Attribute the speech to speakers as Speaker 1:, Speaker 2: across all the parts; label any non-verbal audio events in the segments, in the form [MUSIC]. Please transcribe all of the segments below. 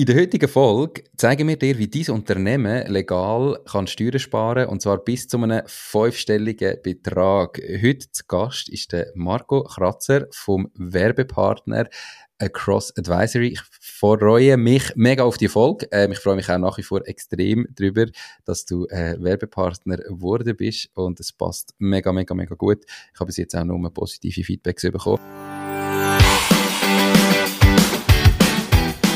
Speaker 1: In der heutigen Folge zeigen wir dir, wie dein Unternehmen legal kann Steuern sparen und zwar bis zu einem fünfstelligen Betrag. Heute zu Gast ist der Marco Kratzer vom Werbepartner Across Advisory. Ich freue mich mega auf die Folge. Ähm, ich freue mich auch nach wie vor extrem darüber, dass du äh, Werbepartner geworden bist und es passt mega, mega, mega gut. Ich habe bis jetzt auch nur positive Feedbacks bekommen.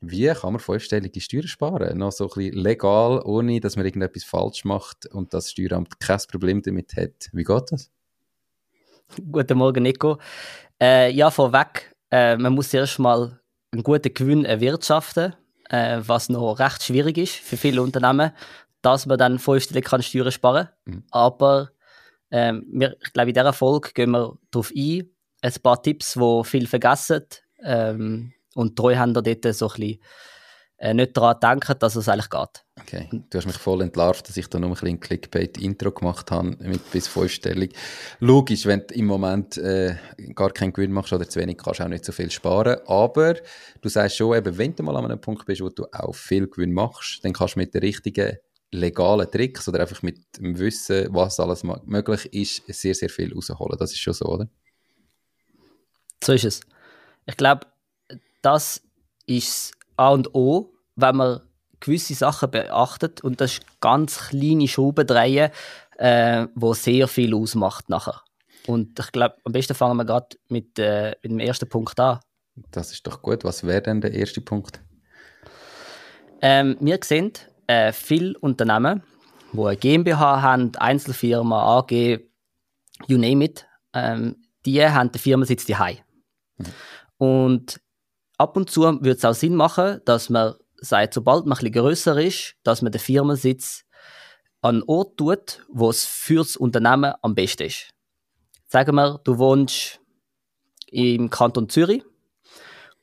Speaker 1: Wie kann man fünfstellige Steuern sparen? Noch so ein bisschen legal, ohne dass man irgendetwas falsch macht und das Steueramt kein Problem damit hat. Wie geht das?
Speaker 2: Guten Morgen, Nico. Äh, ja, vorweg, äh, man muss erst mal einen guten Gewinn erwirtschaften, äh, was noch recht schwierig ist für viele Unternehmen, dass man dann fünfstellig kann Steuern sparen kann. Mhm. Aber ähm, wir, ich glaube, in dieser Folge gehen wir darauf ein, ein paar Tipps, die viele vergessen. Ähm, und die Treuhänder dort so ein bisschen äh, nicht daran denken, dass es eigentlich geht.
Speaker 1: Okay, du hast mich voll entlarvt, dass ich da nur ein bisschen Clickbait-Intro gemacht habe mit bis fünfstellig. Logisch, wenn du im Moment äh, gar keinen Gewinn machst oder zu wenig, kannst du auch nicht so viel sparen. Aber du sagst schon, eben, wenn du mal an einem Punkt bist, wo du auch viel Gewinn machst, dann kannst du mit den richtigen legalen Tricks oder einfach mit dem Wissen, was alles möglich ist, sehr, sehr viel rausholen. Das ist schon so, oder?
Speaker 2: So ist es. Ich glaube, das ist A und O, wenn man gewisse Sachen beachtet und das ist ganz kleine Schrauben drehen, äh, wo sehr viel ausmacht nachher. Und ich glaube, am besten fangen wir gerade mit, äh, mit dem ersten Punkt an.
Speaker 1: Das ist doch gut. Was wäre denn der erste Punkt?
Speaker 2: Ähm, wir sehen äh, viele Unternehmen, die eine GmbH haben, Einzelfirma, AG, you name it, ähm, die haben den Firmensitz daheim. Mhm. Und ab und zu würde es auch Sinn machen, dass man sagt, sobald man bisschen grösser ist, dass man den Firmensitz an einen Ort tut, wo es für das Unternehmen am besten ist. Sagen wir, du wohnst im Kanton Zürich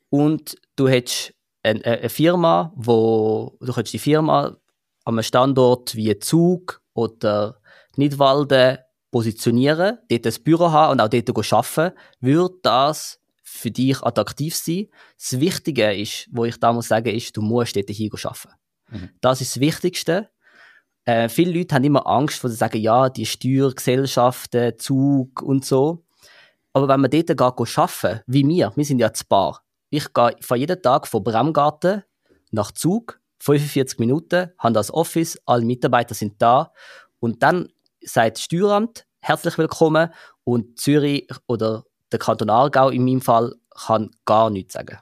Speaker 2: und du hättest eine, eine Firma, wo du die Firma an einem Standort wie Zug oder Nidwalden positionieren, dort ein Büro haben und auch dort arbeiten, würde das für dich attraktiv sein. Das Wichtige ist, wo ich da muss sagen, ist, du musst dort hier arbeiten. Mhm. Das ist das Wichtigste. Äh, viele Leute haben immer Angst, wo sie sagen, ja, die Steuergesellschaften, Zug und so. Aber wenn man dort geht arbeiten, wie wir, wir sind ja zu Bar. Ich gehe von jeden Tag von Bremgarten nach Zug, 45 Minuten, habe das Office, alle Mitarbeiter sind da und dann sagt das Steueramt, herzlich willkommen und Zürich oder der Kanton Aargau in meinem Fall kann gar nichts sagen.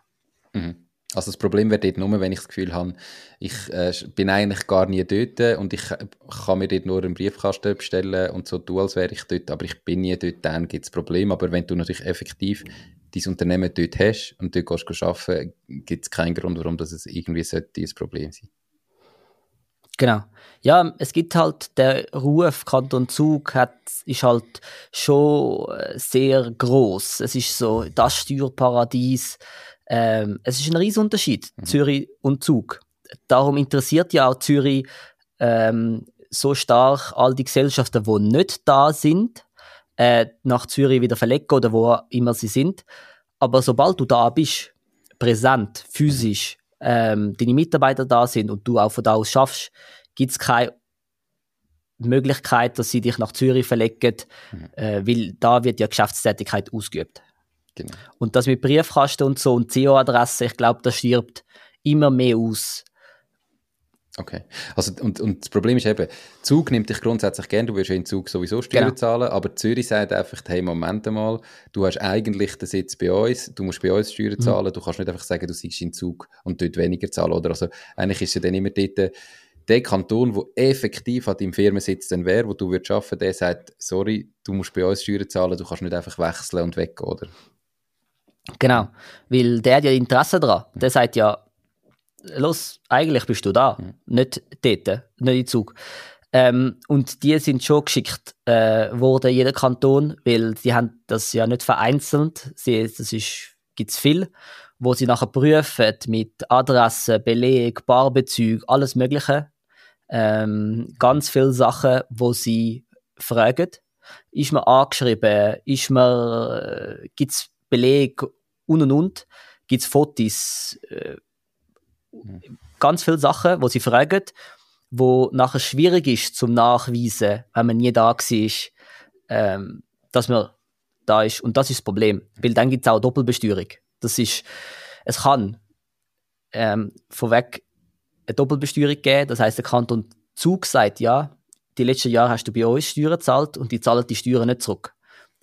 Speaker 1: Mhm. Also das Problem wäre dort nur, wenn ich das Gefühl habe, ich äh, bin eigentlich gar nie dort und ich kann mir dort nur einen Briefkasten bestellen und so tun, als wäre ich dort, aber ich bin nie dort, dann gibt es Probleme. Aber wenn du natürlich effektiv dein Unternehmen dort hast und dort gehst du arbeiten, gibt es keinen Grund, warum das irgendwie sollte ein Problem sein
Speaker 2: Genau. Ja, es gibt halt der Ruf Kanton Zug hat, ist halt schon äh, sehr groß. Es ist so das Steuerparadies. Ähm, es ist ein riesen Unterschied mhm. Zürich und Zug. Darum interessiert ja auch Zürich ähm, so stark all die Gesellschaften, die nicht da sind, äh, nach Zürich wieder verlegen oder wo immer sie sind. Aber sobald du da bist, präsent, physisch, ähm, deine Mitarbeiter da sind und du auch von da aus schaffst, gibt es keine Möglichkeit, dass sie dich nach Zürich verlegen, mhm. äh, weil da wird ja Geschäftstätigkeit ausgeübt. Genau. Und das mit Briefkasten und so und CO-Adresse, ich glaube, das stirbt immer mehr aus.
Speaker 1: Okay. Also, und, und das Problem ist eben, Zug nimmt dich grundsätzlich gern, du wirst ja in Zug sowieso Steuern genau. zahlen, aber Zürich sagt einfach, hey, Moment mal, du hast eigentlich den Sitz bei uns, du musst bei uns Steuern mhm. zahlen, mhm. du kannst nicht einfach sagen, du siehst in Zug und dort weniger zahlen, oder? Also, eigentlich ist ja dann immer dort, der Kanton, der effektiv an deinem Firmensitz dann wäre, wo du würdest arbeiten, der sagt, sorry, du musst bei uns Steuern zahlen, du kannst nicht einfach wechseln und weggehen, oder?
Speaker 2: Genau, weil der hat ja Interesse daran. Der sagt ja, los, eigentlich bist du da, mhm. nicht dort, nicht im Zug. Ähm, und die sind schon geschickt äh, worden, jeder Kanton, weil die haben das ja nicht vereinzelt. Sie, das ist, gibt's viel, wo sie nachher prüfen mit Adresse, Beleg, Barbezüge, alles Mögliche. Ähm, ganz viele Sachen, wo sie fragen. Ist man angeschrieben? Ist man, äh, gibt's Beleg und und und? Gibt's Fotos? Äh. Ganz viele Sachen, wo sie fragen wo nachher schwierig ist zum Nachweisen, wenn man nie da war, ähm, dass man da ist. Und das ist das Problem. Weil dann gibt es auch Doppelbesteuerung. Das ist, es kann ähm, vorweg eine Doppelbesteuerung geben. Das heißt, der Kanton Zug sagt, ja, die letzten Jahre hast du bei uns Steuern gezahlt und die zahlen die Steuern nicht zurück.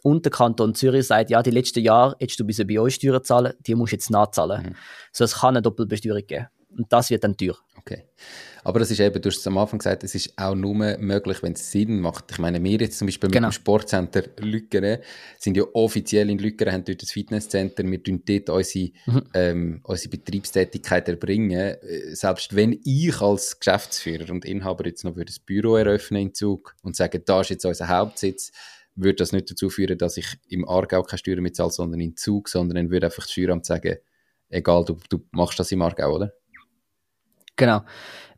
Speaker 2: Und der Kanton Zürich sagt, ja, die letzten Jahre hättest du bei uns Steuern zahlen, die musst du jetzt nachzahlen. Mhm. So, es kann eine Doppelbesteuerung geben. Und das wird dann teuer.
Speaker 1: Okay. Aber das ist eben, du hast es am Anfang gesagt, es ist auch nur möglich, wenn es Sinn macht. Ich meine, wir jetzt zum Beispiel genau. mit dem Sportcenter Lückeren sind ja offiziell in Lückeren, haben dort das Fitnesscenter, wir tun dort unsere, mhm. ähm, unsere Betriebstätigkeit erbringen. Äh, selbst wenn ich als Geschäftsführer und Inhaber jetzt noch das Büro eröffnen in Zug und sage, da ist jetzt unser Hauptsitz, würde das nicht dazu führen, dass ich im Aargau keine Steuern mitzahle, sondern in Zug, sondern dann würde einfach das Steueramt sagen, egal, du, du machst das im Aargau, oder?
Speaker 2: Genau.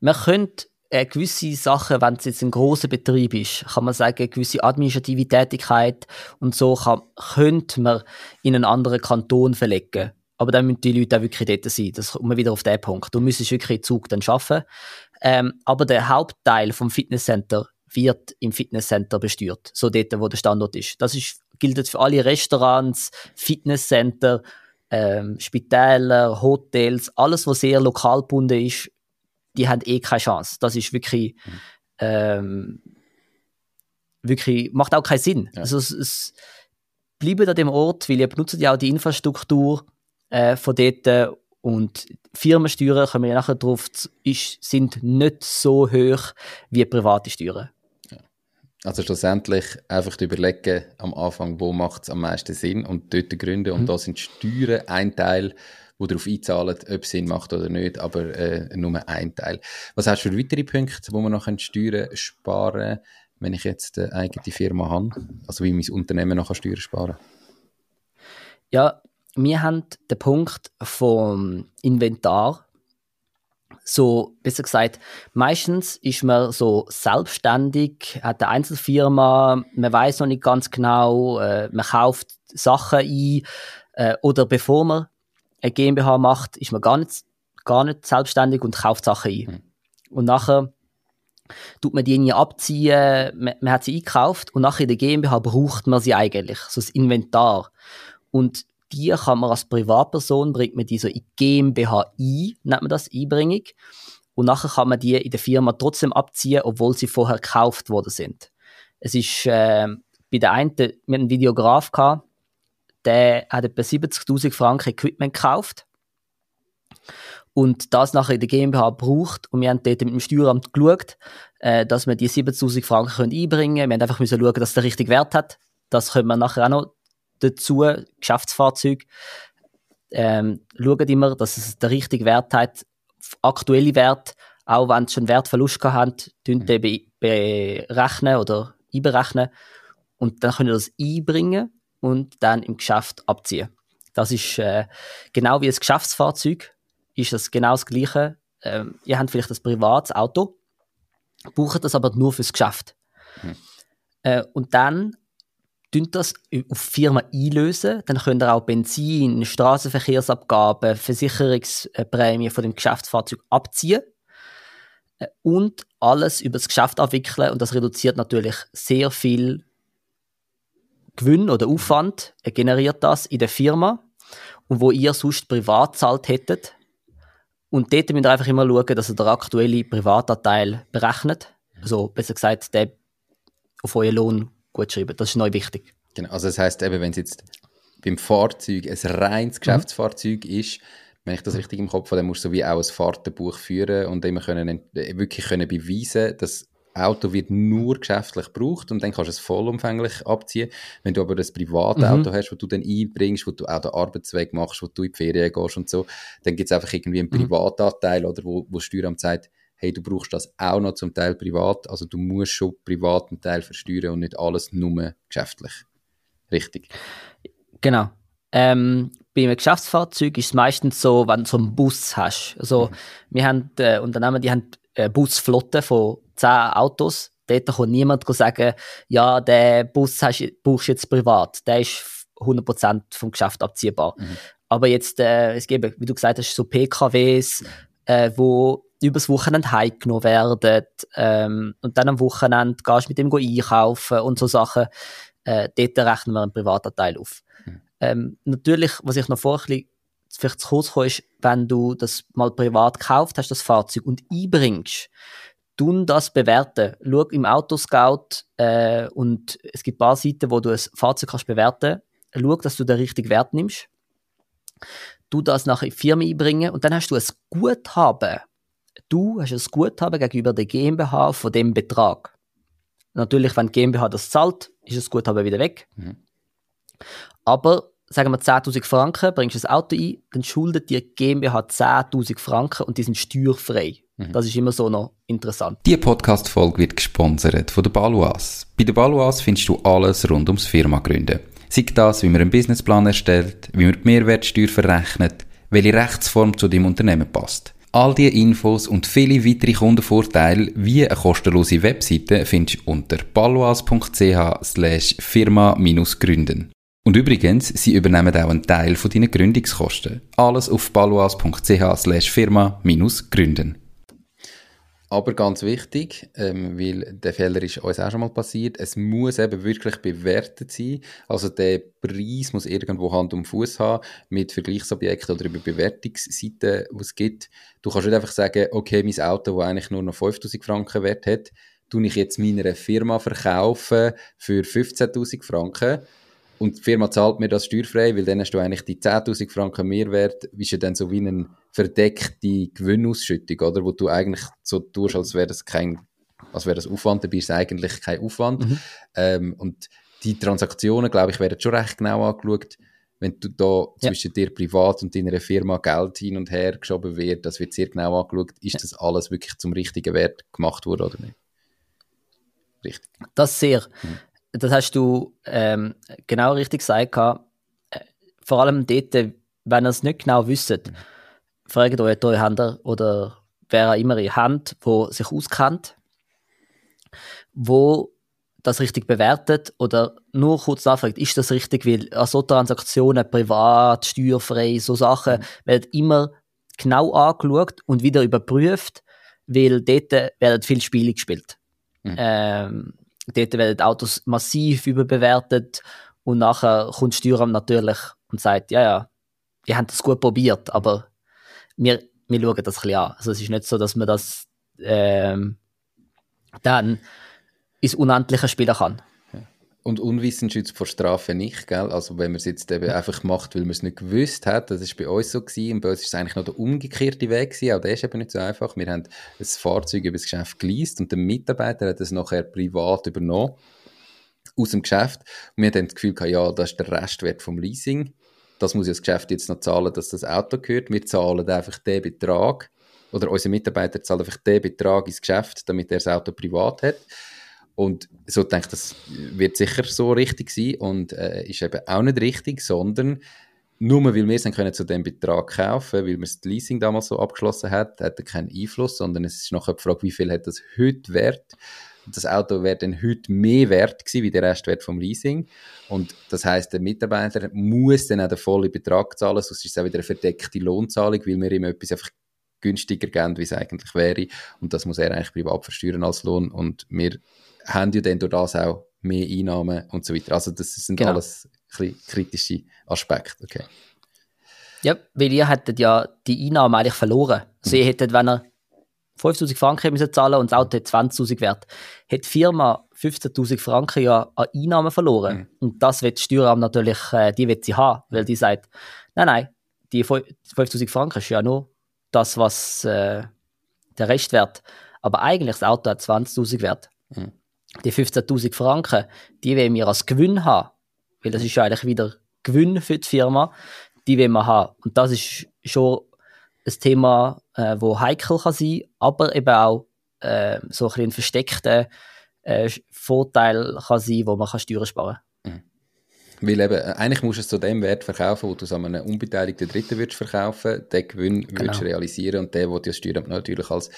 Speaker 2: Man könnte äh, gewisse Sachen, wenn es jetzt ein großer Betrieb ist, kann man sagen, gewisse administrative Tätigkeit und so kann, könnte man in einen anderen Kanton verlegen. Aber dann müssen die Leute auch wirklich dort sein. Das kommt man wieder auf den Punkt. Du müsstest wirklich in Zug dann arbeiten. Ähm, aber der Hauptteil vom Fitnesscenter wird im Fitnesscenter besteuert. So dort, wo der Standort ist. Das ist, gilt für alle Restaurants, Fitnesscenter, ähm, Spitäler, Hotels, alles, was sehr lokal gebunden ist, die haben eh keine Chance. Das ist wirklich, mhm. ähm, wirklich, macht auch keinen Sinn. Ja. Also es, es bleiben an dem Ort, weil ihr benutzt ja auch die Infrastruktur äh, von dort und Firmensteuern, kommen wir nachher drauf, ist, sind nicht so hoch wie private Steuern.
Speaker 1: Also schlussendlich einfach überlegen am Anfang, wo macht es am meisten Sinn und dort gründen. Und mhm. da sind Steuern ein Teil die darauf einzahlen, ob es Sinn macht oder nicht, aber äh, nur ein Teil. Was hast du für weitere Punkte, wo man noch Steuern sparen kann, wenn ich jetzt eine eigene Firma habe? Also wie mein Unternehmen noch Steuern sparen
Speaker 2: Ja, wir haben den Punkt vom Inventar. So, besser gesagt, meistens ist man so selbstständig, hat eine Einzelfirma, man weiß noch nicht ganz genau, äh, man kauft Sachen ein, äh, oder bevor man eine GmbH macht, ist man gar nicht, gar nicht selbstständig und kauft Sachen ein. Mhm. Und nachher tut man die nie abziehen, man, man, hat sie eingekauft und nachher in der GmbH braucht man sie eigentlich, so das Inventar. Und die kann man als Privatperson, bringt man die so in GmbH ein, nennt man das, Einbringung. Und nachher kann man die in der Firma trotzdem abziehen, obwohl sie vorher gekauft worden sind. Es ist äh, bei der einen, wir hatten einen Videograf gehabt, der hat etwa 70.000 Franken Equipment gekauft und das nachher in der GmbH braucht. Und wir haben dort mit dem Steueramt geschaut, äh, dass wir die 70.000 Franken können einbringen können. Wir haben einfach müssen schauen, dass der richtige Wert hat. Das können wir nachher auch noch dazu, Geschäftsfahrzeug. Ähm, schauen immer, dass es der richtige Wert hat, aktuelle Wert, auch wenn sie schon Wertverlust gehabt haben, den berechnen oder einberechnen. Und dann können wir das einbringen und dann im Geschäft abziehen. Das ist äh, genau wie ein Geschäftsfahrzeug, ist das genau das Gleiche. Ähm, ihr habt vielleicht ein privates Auto, braucht das aber nur fürs Geschäft. Mhm. Äh, und dann tun das auf Firma einlösen, dann könnt ihr auch Benzin, Straßenverkehrsabgaben, Versicherungsprämie von dem Geschäftsfahrzeug abziehen äh, und alles über das Geschäft abwickeln und das reduziert natürlich sehr viel Gewinn oder Aufwand generiert das in der Firma und wo ihr sonst privat zahlt hättet. Und dort müsst ihr einfach immer schauen, dass ihr den aktuellen Privatanteil berechnet. Also besser gesagt, den auf euren Lohn gut schreiben. Das ist neu wichtig.
Speaker 1: Genau, also das heißt eben, wenn es jetzt beim Fahrzeug ein reines mhm. Geschäftsfahrzeug mhm. ist, wenn ich das richtig im Kopf habe, dann musst du so wie auch ein Fahrtenbuch führen und immer können, wirklich können beweisen, dass Auto wird nur geschäftlich gebraucht und dann kannst du es vollumfänglich abziehen. Wenn du aber das private Auto mhm. hast, wo du dann einbringst, wo du auch den Arbeitsweg machst, wo du in die Ferien gehst und so, dann gibt es einfach irgendwie einen mhm. Privatanteil oder wo, wo Steueramt sagt, hey, du brauchst das auch noch zum Teil privat, also du musst schon privaten Teil versteuern und nicht alles nur geschäftlich. Richtig.
Speaker 2: Genau. Ähm, bei einem Geschäftsfahrzeug ist es meistens so, wenn du so einen Bus hast. Also, mhm. wir haben äh, Unternehmen, die haben Busflotte von 10 Autos. Dort kann niemand sagen, ja, der Bus hast, brauchst du jetzt privat. Der ist 100% vom Geschäft abziehbar. Mhm. Aber jetzt, äh, es gibt, wie du gesagt hast, so PKWs, äh, wo übers Wochenende heimgenommen werden ähm, und dann am Wochenende gehst du mit dem einkaufen und so Sachen. Äh, dort rechnen wir einen privaten Teil auf. Ähm, natürlich, was ich noch vorher vielleicht zu kurz komme, ist, wenn du das mal privat gekauft hast, das Fahrzeug, und einbringst, tun das bewerten. Schau im Autoscout äh, und es gibt ein paar Seiten, wo du ein Fahrzeug kannst bewerten. Schau, dass du den richtigen Wert nimmst. Du das nachher in die Firma einbringen und dann hast du ein Guthaben. Du hast ein Guthaben gegenüber der GmbH von dem Betrag. Natürlich, wenn die GmbH das zahlt, ist das Guthaben wieder weg. Mhm. Aber sagen wir 10.000 Franken, bringst du das Auto ein, dann schuldet dir GmbH 10.000 Franken und die sind steuerfrei. Mhm. Das ist immer so noch interessant.
Speaker 1: Die Podcast-Folge wird gesponsert von der Baluas. Bei der Baluas findest du alles rund ums Firma gründen. Sei das, wie man einen Businessplan erstellt, wie man die Mehrwertsteuer verrechnet, welche Rechtsform zu deinem Unternehmen passt. All diese Infos und viele weitere Kundenvorteile wie eine kostenlose Webseite findest du unter baluas.ch slash firma-gründen. Und übrigens, sie übernehmen auch einen Teil von deinen Gründungskosten. Alles auf baluas.ch slash firma-gründen. Aber ganz wichtig, ähm, weil der Fehler ist uns auch schon mal passiert, es muss eben wirklich bewertet sein. Also der Preis muss irgendwo Hand und Fuß haben mit Vergleichsobjekten oder über Bewertungsseiten, die es gibt. Du kannst nicht einfach sagen, okay, mein Auto, das eigentlich nur noch 5000 Franken wert hat, tue ich jetzt meiner Firma verkaufen für 15.000 Franken und die Firma zahlt mir das steuerfrei, weil dann hast du eigentlich die 10.000 Franken Mehrwert, wie ja dann so wie eine verdeckte Gewinnausschüttung, oder? Wo du eigentlich so tust, als wäre das kein, als wäre das Aufwand, dabei ist eigentlich kein Aufwand. Mhm. Ähm, und die Transaktionen, glaube ich, werden schon recht genau angeschaut. Wenn du da ja. zwischen dir privat und deiner Firma Geld hin und her geschoben wird, das wird sehr genau angeschaut, ist ja. das alles wirklich zum richtigen Wert gemacht worden oder nicht?
Speaker 2: Richtig. Das sehr. Mhm das hast du ähm, genau richtig gesagt. Äh, vor allem dort, wenn ihr es nicht genau wisst, mhm. fragt euch Treuhänder oder wer auch immer ihr habt, wo sich auskennt, wo das richtig bewertet oder nur kurz nachfragt, ist das richtig, weil an so Transaktionen, privat, steuerfrei, so Sachen, mhm. werden immer genau angeschaut und wieder überprüft, weil dort werden viele Spiele gespielt. Mhm. Ähm, Dort werden Autos massiv überbewertet und nachher kommt Steueramt natürlich und sagt, ja, ja, ihr habt das gut probiert, aber wir, wir schauen das ein bisschen an. Also es ist nicht so, dass man das ähm, dann ins Unendliche spielen kann.
Speaker 1: Und Unwissen schützt vor Strafe nicht, gell? Also wenn man es jetzt eben einfach macht, weil man es nicht gewusst hat, das ist bei uns so gewesen, und bei uns ist es eigentlich noch der umgekehrte Weg gewesen, auch der ist eben nicht so einfach. Wir haben ein Fahrzeug über das Geschäft geleast und der Mitarbeiter hat es nachher privat übernommen aus dem Geschäft. Und wir haben das Gefühl gehabt, ja, das ist der Restwert vom Leasing. Das muss ja das Geschäft jetzt noch zahlen, dass das Auto gehört. Wir zahlen einfach den Betrag, oder unser Mitarbeiter zahlt einfach den Betrag ins Geschäft, damit er das Auto privat hat. Und so denke ich, das wird sicher so richtig sein und äh, ist eben auch nicht richtig, sondern nur weil wir es können zu dem Betrag kaufen, weil wir das Leasing damals so abgeschlossen hat, hat er keinen Einfluss, sondern es ist nachher die Frage, wie viel hat das heute wert? Das Auto wäre dann heute mehr wert gewesen, wie der Restwert vom Leasing. Und das heißt, der Mitarbeiter muss dann auch den vollen Betrag zahlen, sonst ist es auch wieder eine verdeckte Lohnzahlung, weil wir ihm etwas einfach günstiger geben, wie es eigentlich wäre. Und das muss er eigentlich privat versteuern als Lohn. Und wir haben ja dann durch das auch mehr Einnahmen und so weiter. Also das sind genau. alles kritische Aspekte. Okay.
Speaker 2: Ja, weil ihr hättet ja die Einnahmen eigentlich verloren. Also ihr hättet, wenn ihr 5000 Franken müssen zahlen und das Auto hat 20.000 wert, hat die Firma 15.000 Franken ja an Einnahmen verloren. Mhm. Und das wird die Steueramt natürlich, äh, die wird sie haben, weil die sagt, nein, nein, die 5000 Franken ist ja nur das, was äh, der Restwert. Aber eigentlich das Auto hat 20.000 Wert. Mhm. Die 15.000 Franken, die wollen wir als Gewinn haben, weil das ist ja eigentlich wieder Gewinn für die Firma, die wollen wir haben. Und das ist schon ein Thema, äh, wo heikel kann sein, aber eben auch äh, so ein, ein versteckter äh, Vorteil kann sein, wo man kann Steuern sparen kann.
Speaker 1: Weil eben, äh, eigentlich musst du es zu dem Wert verkaufen, wo du es an einen unbeteiligten Dritten würdest verkaufen, den Gewinn genau. würdest realisieren und der, der die Steuern natürlich als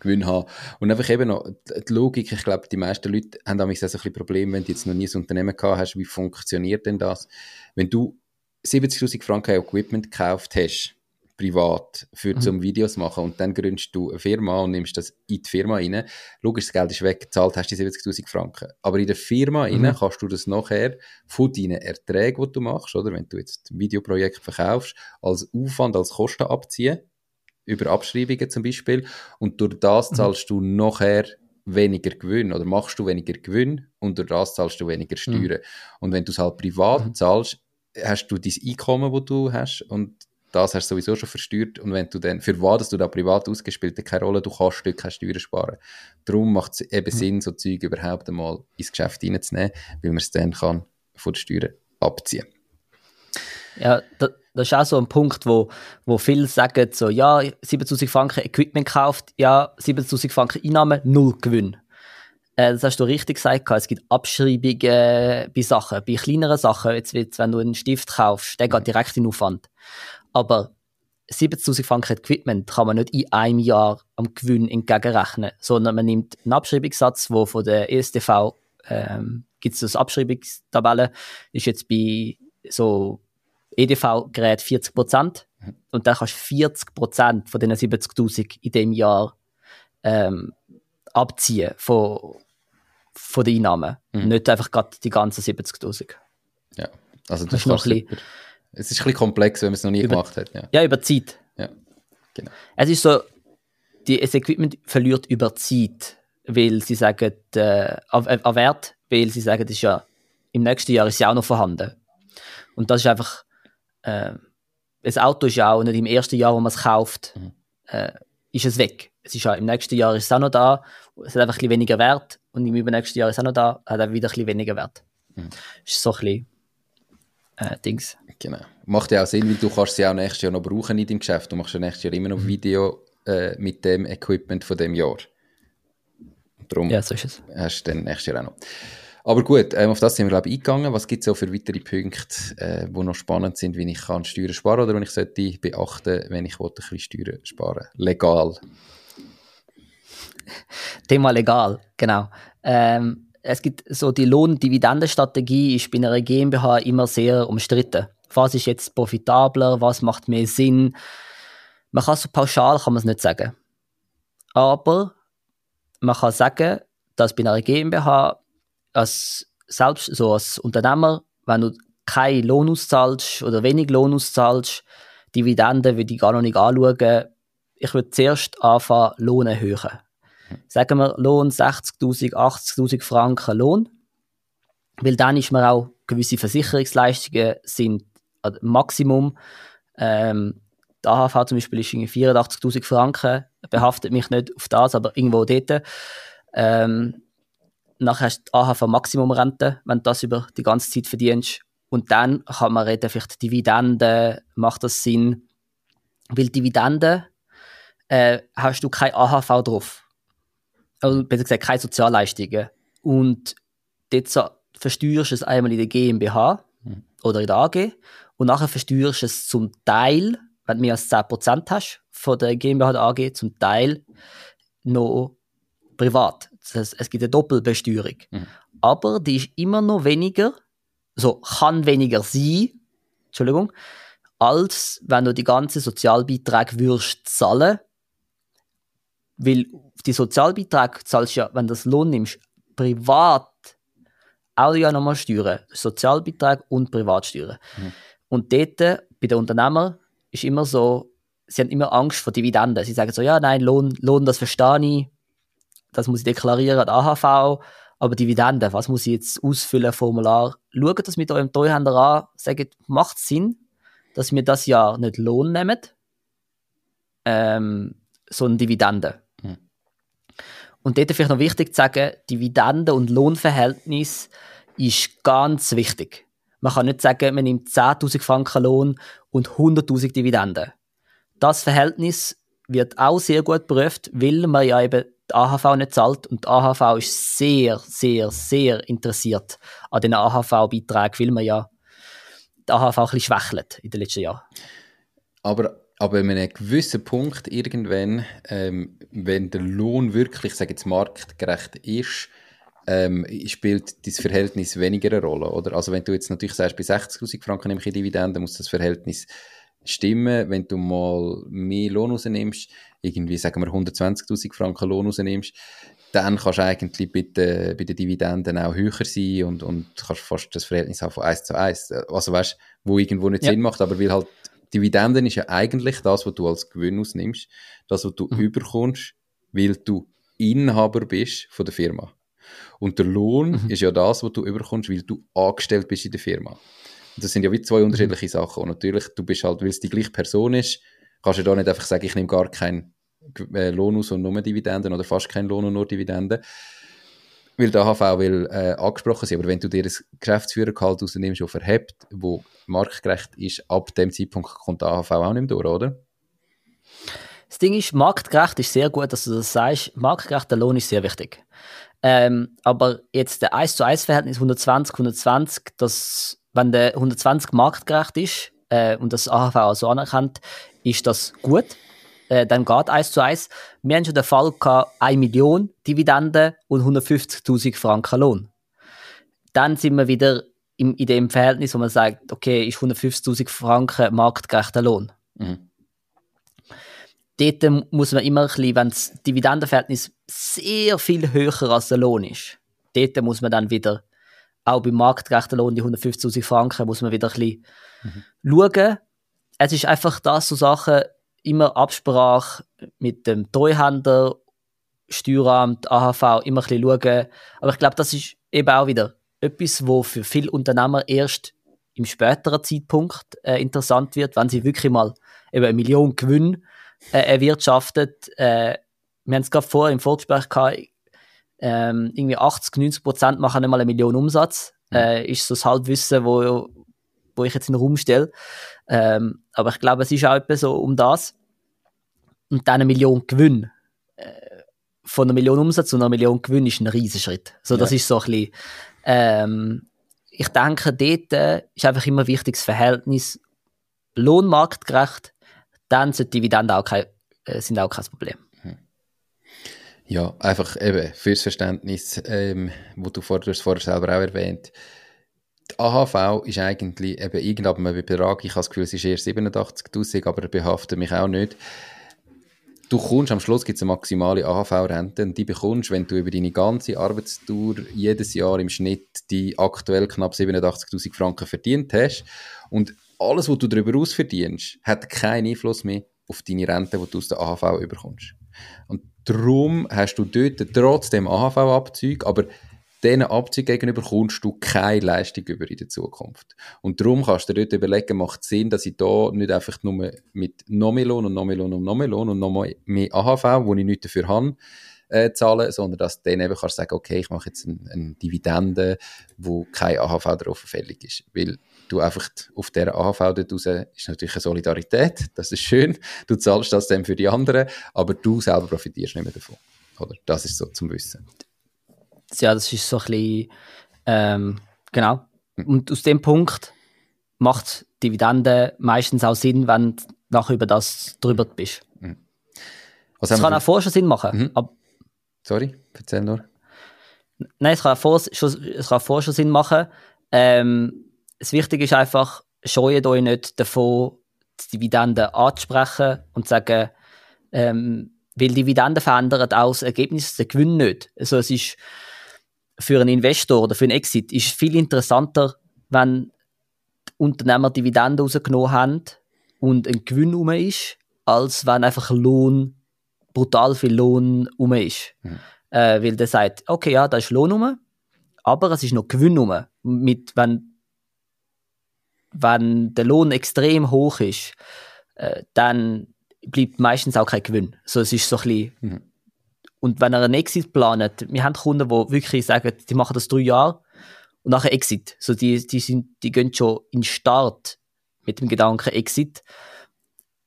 Speaker 1: Gewinn haben. Und einfach eben noch die Logik, ich glaube, die meisten Leute haben damit so ein bisschen Probleme, wenn du jetzt noch nie ein Unternehmen gehabt hast, wie funktioniert denn das? Wenn du 70'000 Franken Equipment gekauft hast, privat für mhm. zum Videos machen und dann gründest du eine Firma und nimmst das in die Firma rein. Logisch, das Geld ist weg, gezahlt hast du 70'000 Franken. Aber in der Firma mhm. rein kannst du das nachher von deinen Erträgen, die du machst, oder wenn du jetzt ein Videoprojekt verkaufst, als Aufwand, als Kosten abziehen, über Abschreibungen zum Beispiel, und durch das mhm. zahlst du nachher weniger Gewinn oder machst du weniger Gewinn und durch das zahlst du weniger mhm. Steuern. Und wenn du es halt privat mhm. zahlst, hast du dein Einkommen, das du hast und das hast du sowieso schon versteuert und wenn du dann, für was du da privat ausgespielt keine Rolle, du kannst dort keine Steuern sparen. Darum macht es eben mhm. Sinn, so Zeug überhaupt einmal ins Geschäft reinzunehmen, weil man es dann kann von den Steuern abziehen
Speaker 2: Ja, das, das ist auch so ein Punkt, wo, wo viele sagen, so, ja, 7000 Franken Equipment gekauft, ja, 7000 Franken Einnahmen, null Gewinn. Äh, das hast du richtig gesagt, es gibt Abschreibungen bei Sachen, bei kleineren Sachen, jetzt, wenn du einen Stift kaufst, der geht direkt in den Aufwand. Aber 70.000 Franken Equipment kann man nicht in einem Jahr am Gewinn entgegenrechnen, sondern man nimmt einen Abschreibungssatz, wo von der ESTV ähm, gibt es eine Abschreibungstabelle, ist jetzt bei so EDV-Gerät 40 Prozent mhm. und dann kannst du 40 Prozent von diesen 70.000 in dem Jahr ähm, abziehen von, von den Einnahmen. Mhm. Nicht einfach gerade die ganzen 70.000.
Speaker 1: Ja, also das, das ist noch ein bisschen, es ist ein bisschen komplex, wenn man es noch nie
Speaker 2: über,
Speaker 1: gemacht hat. Ja.
Speaker 2: ja, über Zeit.
Speaker 1: Ja, genau.
Speaker 2: Es ist so, die, das Equipment verliert über Zeit, weil sie sagen, äh, an, an Wert, weil sie sagen, das ist ja, im nächsten Jahr ist ja auch noch vorhanden. Und das ist einfach, äh, das Auto ist ja auch nicht im ersten Jahr, wo man es kauft, mhm. äh, ist es weg. Es ist ja, im nächsten Jahr ist es auch noch da, es hat einfach ein bisschen weniger Wert und im übernächsten Jahr ist es auch noch da, hat er wieder ein bisschen weniger Wert. Mhm. Das ist so ein bisschen äh, Dings.
Speaker 1: Genau. Macht ja auch Sinn, weil du kannst sie auch nächstes Jahr noch brauchen in deinem Geschäft. Du machst ja nächstes Jahr immer noch. Video äh, mit dem Equipment von dem Jahr. Darum
Speaker 2: ja, so ist es.
Speaker 1: hast du dann nächstes Jahr auch noch. Aber gut, ähm, auf das sind wir glaube ich eingegangen. Was gibt es auch für weitere Punkte, äh, die noch spannend sind, wie ich kann Steuern sparen oder wenn ich sollte beachten, wenn ich wollte, ein bisschen Steuern sparen? Legal. [LAUGHS]
Speaker 2: Thema legal, genau. Ähm, es gibt so die Lohn-Dividendenstrategie ist bei einer GmbH immer sehr umstritten. Was ist jetzt profitabler? Was macht mehr Sinn? Man kann so pauschal kann man es nicht sagen. Aber man kann sagen, dass bei einer GmbH als selbst so als Unternehmer, wenn du keinen Lohn auszahlst oder wenig Lohn auszahlst, Dividenden würde ich gar noch nicht anschauen. Ich würde zuerst anfangen, Lohn erhöhen sagen wir Lohn 60.000, 80.000 Franken Lohn, weil dann ist man auch gewisse Versicherungsleistungen sind Maximum. Ähm, die AHV zum Beispiel ist 84.000 Franken, behaftet mich nicht auf das, aber irgendwo dort. Ähm, nachher hast du die AHV Maximumrente, wenn du das über die ganze Zeit verdienst. Und dann kann man reden, vielleicht Dividenden, macht das Sinn? Weil Dividenden äh, hast du kein AHV drauf also besser gesagt, keine Sozialleistungen. Und dort versteuerst du es einmal in der GmbH mhm. oder in der AG und nachher versteuerst du es zum Teil, wenn du mehr als 10% hast von der GmbH oder AG, zum Teil noch privat. Das heißt, es gibt eine Doppelbesteuerung. Mhm. Aber die ist immer noch weniger, so kann weniger sein, Entschuldigung, als wenn du die ganzen Sozialbeiträge würdest zahlen weil die Sozialbeiträge zahlst du ja, wenn du das Lohn nimmst, privat auch ja nochmal Steuern. Sozialbeiträge und Privatsteuern. Mhm. Und dort, bei den Unternehmern, ist immer so, sie haben immer Angst vor Dividenden. Sie sagen so, ja, nein, Lohn, Lohn das verstehe ich, das muss ich deklarieren, AHV, aber Dividenden, was muss ich jetzt ausfüllen, Formular? Schaut das mit eurem Treuhänder an, sagt, macht es Sinn, dass wir das Jahr nicht Lohn nehmen, ähm, sondern Dividenden. Und dort vielleicht noch wichtig zu sagen, Dividende- und Lohnverhältnis ist ganz wichtig. Man kann nicht sagen, man nimmt 10.000 Franken Lohn und 100.000 Dividenden. Das Verhältnis wird auch sehr gut geprüft, weil man ja eben die AHV nicht zahlt und die AHV ist sehr, sehr, sehr interessiert an den AHV-Beiträgen, weil man ja die AHV ein bisschen schwächelt in den letzten Jahren.
Speaker 1: Aber, aber an einem gewissen Punkt irgendwann, ähm, wenn der Lohn wirklich, ich sage jetzt marktgerecht ist, ähm, spielt das Verhältnis weniger eine Rolle, oder? Also wenn du jetzt natürlich sagst, bei 60'000 Franken nehme ich Dividende, muss das Verhältnis stimmen. Wenn du mal mehr Lohn rausnimmst, irgendwie, sagen wir, 120'000 Franken Lohn rausnimmst, dann kannst du eigentlich bei den, bei den Dividenden auch höher sein und, und kannst fast das Verhältnis haben von 1 zu 1. Also weißt wo irgendwo nicht ja. Sinn macht, aber weil halt Dividenden ist ja eigentlich das, was du als Gewinn ausnimmst, das, was du mhm. überkommst, weil du Inhaber bist von der Firma. Und der Lohn mhm. ist ja das, was du überkommst, weil du angestellt bist in der Firma. Und das sind ja wie zwei unterschiedliche mhm. Sachen. Und natürlich, du bist halt, weil es die gleiche Person ist, kannst du da nicht einfach sagen, ich nehme gar keinen äh, Lohn aus und nur Dividenden oder fast keinen Lohn und nur Dividenden. Weil der HV will äh, angesprochen sein. Aber wenn du dir das Geschäftsführergehalt rausnimmst, das verhebt, wo marktgerecht ist, ab dem Zeitpunkt kommt der AHV auch nicht mehr durch, oder?
Speaker 2: Das Ding ist, marktgerecht ist sehr gut, dass du das sagst. Marktgerechter Lohn ist sehr wichtig. Ähm, aber jetzt der 1 zu 1 Verhältnis 120, 120, das, wenn der 120 marktgerecht ist äh, und das AHV also anerkannt, ist das gut. Äh, dann geht 1 zu 1. Wir haben schon den Fall gehabt, 1 Million Dividende und 150.000 Franken Lohn. Dann sind wir wieder im, in dem Verhältnis, wo man sagt, okay, ist 150.000 Franken marktgerechter Lohn. Mhm dort muss man immer ein bisschen, wenn das Dividendenverhältnis sehr viel höher als der Lohn ist, dort muss man dann wieder, auch beim marktgerechten Lohn, die 150.000 Franken, muss man wieder ein bisschen mhm. schauen. Es ist einfach das, so Sachen, immer Absprache mit dem Treuhänder, Steueramt, AHV, immer ein bisschen schauen. Aber ich glaube, das ist eben auch wieder etwas, wo für viele Unternehmer erst im späteren Zeitpunkt äh, interessant wird, wenn sie wirklich mal eben eine Million Gewinn äh, erwirtschaftet. Äh, wir haben es gerade vor im Vorgespräch gehabt, ähm, irgendwie 80, 90 Prozent machen nicht mal eine Million Umsatz. Äh, ist so das Halbwissen, wo, wo ich jetzt in den Raum stelle. Ähm, aber ich glaube, es ist auch etwas so um das. Und dann eine Million Gewinn. Äh, von einer Million Umsatz zu einer Million Gewinn ist ein Riesenschritt. So, das ja. ist so ein bisschen, ähm, ich denke, dort äh, ist einfach immer wichtig das Verhältnis lohnmarktgerecht dann sind Dividenden auch kein, äh, sind auch kein Problem. Hm.
Speaker 1: Ja, einfach eben fürs Verständnis, ähm, wo du vorher, vorher selber auch erwähnt die AHV ist eigentlich eben irgendwann mal Betrag, ich habe das Gefühl, es ist eher 87'000, aber behaftet mich auch nicht. Du kommst, am Schluss gibt es eine maximale AHV-Rente und die bekommst, wenn du über deine ganze Arbeitstour jedes Jahr im Schnitt die aktuell knapp 87'000 Franken verdient hast und alles, was du darüber ausverdienst, hat keinen Einfluss mehr auf deine Rente, die du aus der AHV überkommst. Und darum hast du dort trotzdem AHV-Abzüge, aber diesen Abzügen gegenüber kommst du keine Leistung über in der Zukunft. Und darum kannst du dir dort überlegen, macht es Sinn, dass ich da nicht einfach nur mit noch mehr Lohn und noch mehr Lohn und noch mehr Lohn und noch mehr AHV, wo ich nichts dafür habe, äh, zahlen, sondern dass du dann eben kannst sagen, okay, ich mache jetzt eine, eine Dividende, wo kein AHV darauf fällig ist. Weil du einfach auf der AHV dort raus, ist natürlich eine Solidarität, das ist schön, du zahlst das dann für die anderen, aber du selber profitierst nicht mehr davon. Oder? Das ist so zum Wissen.
Speaker 2: Ja, das ist so ein bisschen, ähm, genau. Und aus dem Punkt macht Dividende meistens auch Sinn, wenn du nachher über das drüber bist. Mhm. das kann auch vorher schon Sinn machen. Mhm.
Speaker 1: Sorry, erzähl nur.
Speaker 2: Nein, es kann auch vorher schon, vor schon Sinn machen. Ähm, das Wichtige ist einfach, scheut euch nicht davon, die Dividenden anzusprechen und zu sagen, ähm, weil Dividenden verändern auch das Ergebnis, den Gewinn nicht. Also es ist für einen Investor oder für einen Exit ist viel interessanter, wenn Unternehmer Dividenden rausgenommen haben und ein Gewinn rum ist, als wenn einfach Lohn, brutal viel Lohn rum ist. Mhm. Äh, weil der sagt, okay, ja, da ist Lohn rum, aber es ist noch Gewinn rum. Mit, wenn wenn der Lohn extrem hoch ist, äh, dann bleibt meistens auch kein Gewinn. So, es ist so ein bisschen, mhm. Und wenn er einen Exit plant, wir haben Kunden, die wirklich sagen, die machen das drei Jahre und nachher Exit. So die, die, sind, die gehen schon in den Start mit dem Gedanken Exit.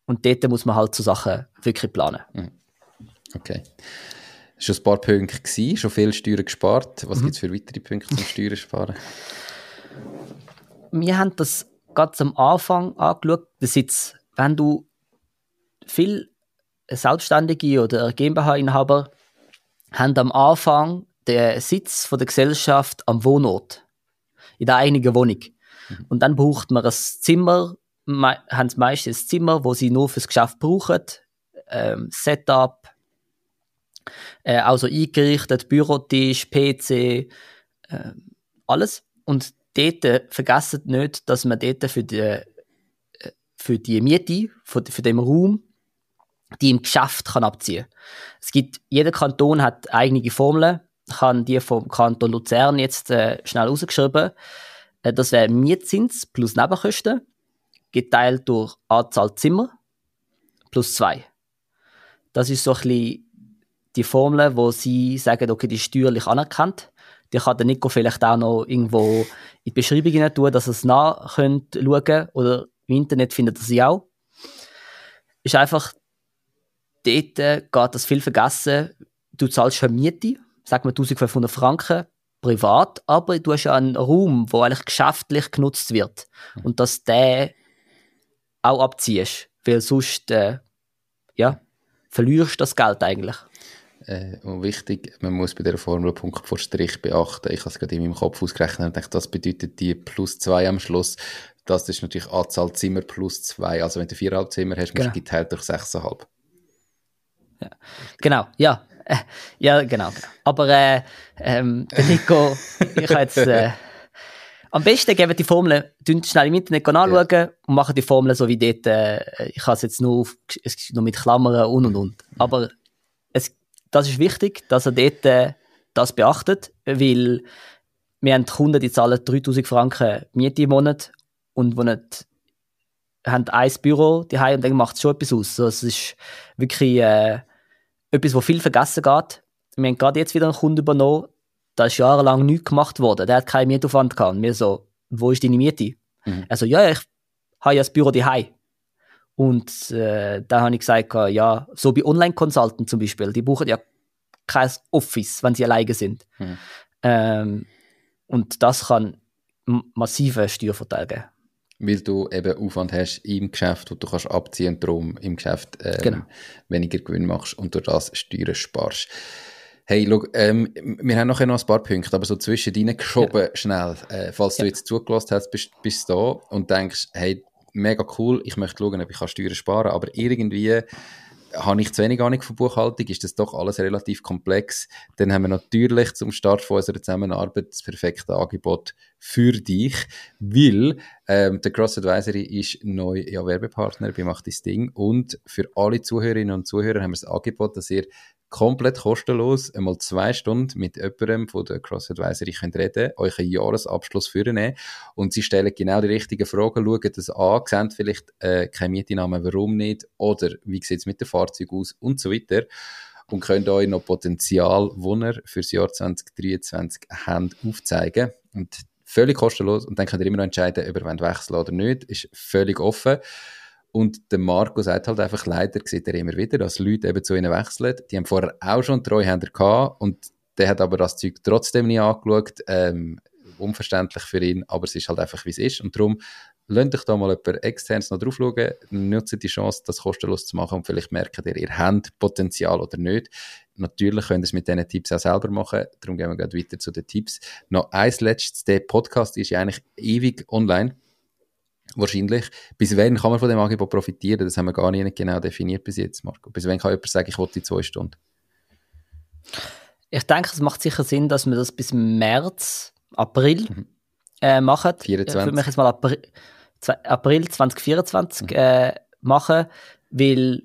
Speaker 2: Und dort muss man halt so Sachen wirklich planen.
Speaker 1: Mhm. Okay. Schon ein paar Punkte gewesen, schon viel Steuern gespart. Was mhm. gibt es für weitere Punkte zum Steuern sparen?
Speaker 2: Wir haben das ganz am Anfang angeschaut, dass jetzt, wenn du viel Selbstständige oder GmbH-Inhaber haben am Anfang den Sitz von der Gesellschaft am Wohnort, in der eigenen Wohnung. Mhm. Und dann braucht man ein Zimmer, haben sie meistens ein Zimmer, wo sie nur fürs Geschäft brauchen, ähm, Setup, äh, also eingerichtet, Bürotisch, PC, äh, alles. Und dort vergessen nicht, dass man dort für die, äh, für die Miete, für, für den Raum, die im Geschäft kann abziehen. Es gibt, jeder Kanton hat eigene Formeln. Ich habe die vom Kanton Luzern jetzt äh, schnell rausgeschrieben. Äh, das wäre Mietzins plus Nebenkosten, geteilt durch Anzahl Zimmer plus zwei. Das ist so ein bisschen die Formel, wo sie sagen, okay, die ist steuerlich anerkannt. Die kann der Nico vielleicht auch noch irgendwo in die Beschreibung tun, dass ihr es nach könnt schauen oder im Internet findet ihr sie auch. Ist einfach, dort geht das viel vergessen. Du zahlst schon Miete, sag mal 1500 Franken privat, aber du hast ja einen Raum, wo eigentlich geschäftlich genutzt wird. Und dass der auch abziehst, weil sonst, äh, ja, verlierst das Geld eigentlich.
Speaker 1: Äh, und wichtig, man muss bei dieser Formel Punkt vor Strich beachten. Ich habe es gerade in meinem Kopf ausgerechnet und dachte, das bedeutet die plus zwei am Schluss. Das ist natürlich Anzahl Zimmer plus zwei. Also wenn du viereinhalb Zimmer hast, genau. musst du geteilt durch sechseinhalb.
Speaker 2: Ja. Genau, ja. Äh, ja, genau. genau. Aber äh, ähm, Nico, [LAUGHS] ich habe jetzt... Äh, am besten geben die Formeln, schnell im Internet anschauen ja. und machen die Formeln so wie dort. Äh, ich habe es jetzt nur, auf, nur mit Klammern und und und. Aber das ist wichtig, dass er dort äh, das beachtet, weil wir haben Kunden, die zahlen 3000 Franken Miete im Monat und wohnen, haben ein Büro daheim und dann macht es schon etwas aus. Also es ist wirklich äh, etwas, wo viel vergessen geht. Wir haben gerade jetzt wieder einen Kunden übernommen, da ist jahrelang nichts gemacht worden. Der hat keinen Mietaufwand gehabt. Und wir so, wo ist deine Miete? Mhm. Also, ja, ich habe ja das Büro daheim. Und äh, da habe ich gesagt, ja, so wie Online-Consultant zum Beispiel, die brauchen ja kein Office, wenn sie alleine sind. Mhm. Ähm, und das kann massive Steuervorteile geben.
Speaker 1: Weil du eben Aufwand hast im Geschäft, wo du kannst abziehen und darum im Geschäft ähm, genau. weniger Gewinn machst und durch das Steuern sparst. Hey, look, ähm, wir haben noch ein paar Punkte, aber so zwischen deinen geschoben ja. schnell. Äh, falls ja. du jetzt zugelassen hast, bist, bist du da und denkst, hey, mega cool, ich möchte schauen, ob ich Steuern sparen kann, aber irgendwie habe ich zu wenig Ahnung von Buchhaltung, ist das doch alles relativ komplex. Dann haben wir natürlich zum Start von unserer Zusammenarbeit das perfekte Angebot für dich, weil ähm, der Cross Advisory ist neu ja, Werbepartner bei Macht das Ding. Und für alle Zuhörerinnen und Zuhörer haben wir das Angebot, dass ihr komplett kostenlos einmal zwei Stunden mit jemandem von der Cross Advisory könnt reden, euch einen Jahresabschluss führen und sie stellen genau die richtigen Fragen, schauen das an, sehen vielleicht äh, keine Mieteinnahmen, warum nicht? Oder wie sieht es mit dem Fahrzeug aus? Und so weiter. Und könnt euch noch Potenzial, das für das Jahr 2023 haben, aufzeigen. Und völlig kostenlos. Und dann könnt ihr immer noch entscheiden, ob ihr wechseln oder nicht, ist völlig offen. Und der Marco sagt halt einfach, leider sieht er immer wieder, dass Leute eben zu ihnen wechseln. Die haben vorher auch schon Treuhänder gehabt und der hat aber das Zeug trotzdem nie angeschaut. Ähm, unverständlich für ihn, aber es ist halt einfach, wie es ist. Und darum, lasst euch da mal jemand externes noch drauf schauen, nutzt die Chance, das kostenlos zu machen und vielleicht merkt ihr, ihr habt Potenzial oder nicht. Natürlich könnt ihr es mit diesen Tipps auch selber machen, darum gehen wir gerade weiter zu den Tipps. Noch eins letztes, der Podcast ist ja eigentlich ewig online wahrscheinlich. Bis wann kann man von dem Angebot profitieren? Das haben wir gar nicht genau definiert bis jetzt, Marco. Bis wann kann jemand sagen, ich wollte die zwei Stunden?
Speaker 2: Ich denke, es macht sicher Sinn, dass wir das bis März, April mhm. äh, machen. 24. Ich würde mich jetzt mal April, April 2024 mhm. äh, machen, weil